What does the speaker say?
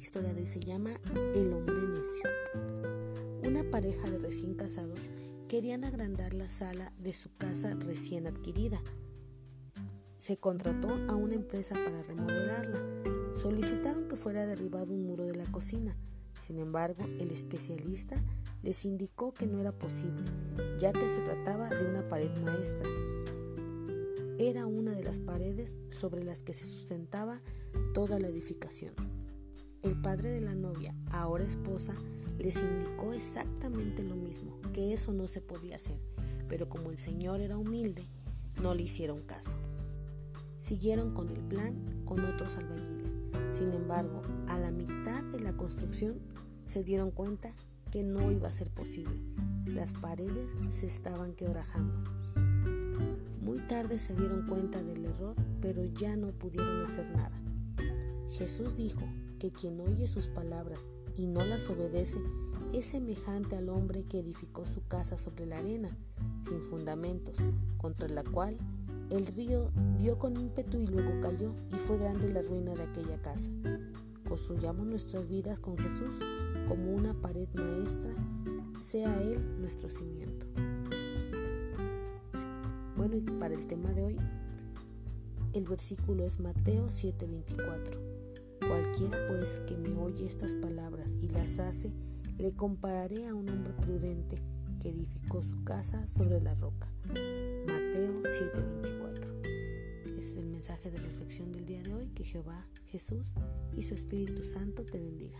historia de hoy se llama El hombre necio. Una pareja de recién casados querían agrandar la sala de su casa recién adquirida. Se contrató a una empresa para remodelarla. Solicitaron que fuera derribado un muro de la cocina. Sin embargo, el especialista les indicó que no era posible, ya que se trataba de una pared maestra. Era una de las paredes sobre las que se sustentaba toda la edificación. El padre de la novia, ahora esposa, les indicó exactamente lo mismo, que eso no se podía hacer, pero como el señor era humilde, no le hicieron caso. Siguieron con el plan con otros albañiles. Sin embargo, a la mitad de la construcción se dieron cuenta que no iba a ser posible. Las paredes se estaban quebrajando. Muy tarde se dieron cuenta del error, pero ya no pudieron hacer nada. Jesús dijo que quien oye sus palabras y no las obedece es semejante al hombre que edificó su casa sobre la arena, sin fundamentos, contra la cual el río dio con ímpetu y luego cayó, y fue grande la ruina de aquella casa. Construyamos nuestras vidas con Jesús como una pared maestra, sea Él nuestro cimiento. Bueno, y para el tema de hoy, el versículo es Mateo 7:24. Cualquiera pues que me oye estas palabras y las hace, le compararé a un hombre prudente que edificó su casa sobre la roca. Mateo 7:24. Ese es el mensaje de reflexión del día de hoy. Que Jehová, Jesús y su Espíritu Santo te bendiga.